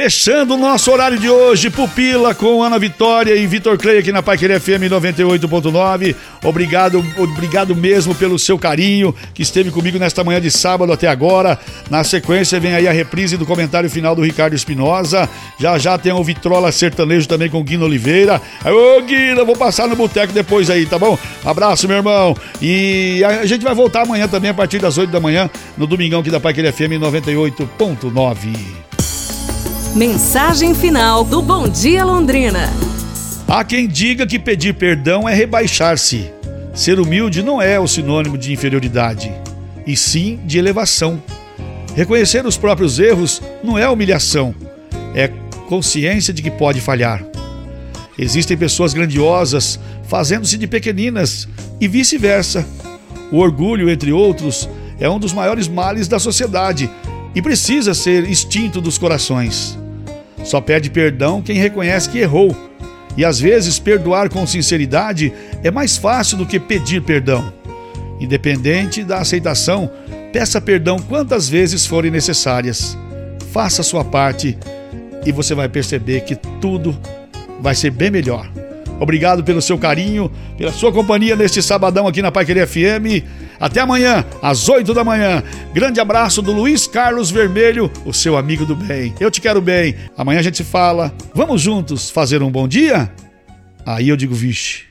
Fechando o nosso horário de hoje, Pupila com Ana Vitória e Vitor Clay aqui na Paiqueria FM 98.9. Obrigado, obrigado mesmo pelo seu carinho que esteve comigo nesta manhã de sábado até agora. Na sequência vem aí a reprise do comentário final do Ricardo Espinosa. Já já tem o Vitrola Sertanejo também com Guino Oliveira. Ô Guino, vou passar no boteco depois aí, tá bom? Abraço, meu irmão. E a gente vai voltar amanhã também a partir das 8 da manhã no Domingão aqui da Paiqueria FM 98.9. Mensagem final do Bom Dia Londrina. Há quem diga que pedir perdão é rebaixar-se. Ser humilde não é o sinônimo de inferioridade, e sim de elevação. Reconhecer os próprios erros não é humilhação, é consciência de que pode falhar. Existem pessoas grandiosas fazendo-se de pequeninas e vice-versa. O orgulho, entre outros, é um dos maiores males da sociedade e precisa ser extinto dos corações. Só pede perdão quem reconhece que errou. E às vezes perdoar com sinceridade é mais fácil do que pedir perdão. Independente da aceitação, peça perdão quantas vezes forem necessárias. Faça a sua parte e você vai perceber que tudo vai ser bem melhor. Obrigado pelo seu carinho, pela sua companhia neste sabadão aqui na Pai Querer FM. Até amanhã, às 8 da manhã. Grande abraço do Luiz Carlos Vermelho, o seu amigo do bem. Eu te quero bem. Amanhã a gente se fala. Vamos juntos fazer um bom dia? Aí eu digo, vixe.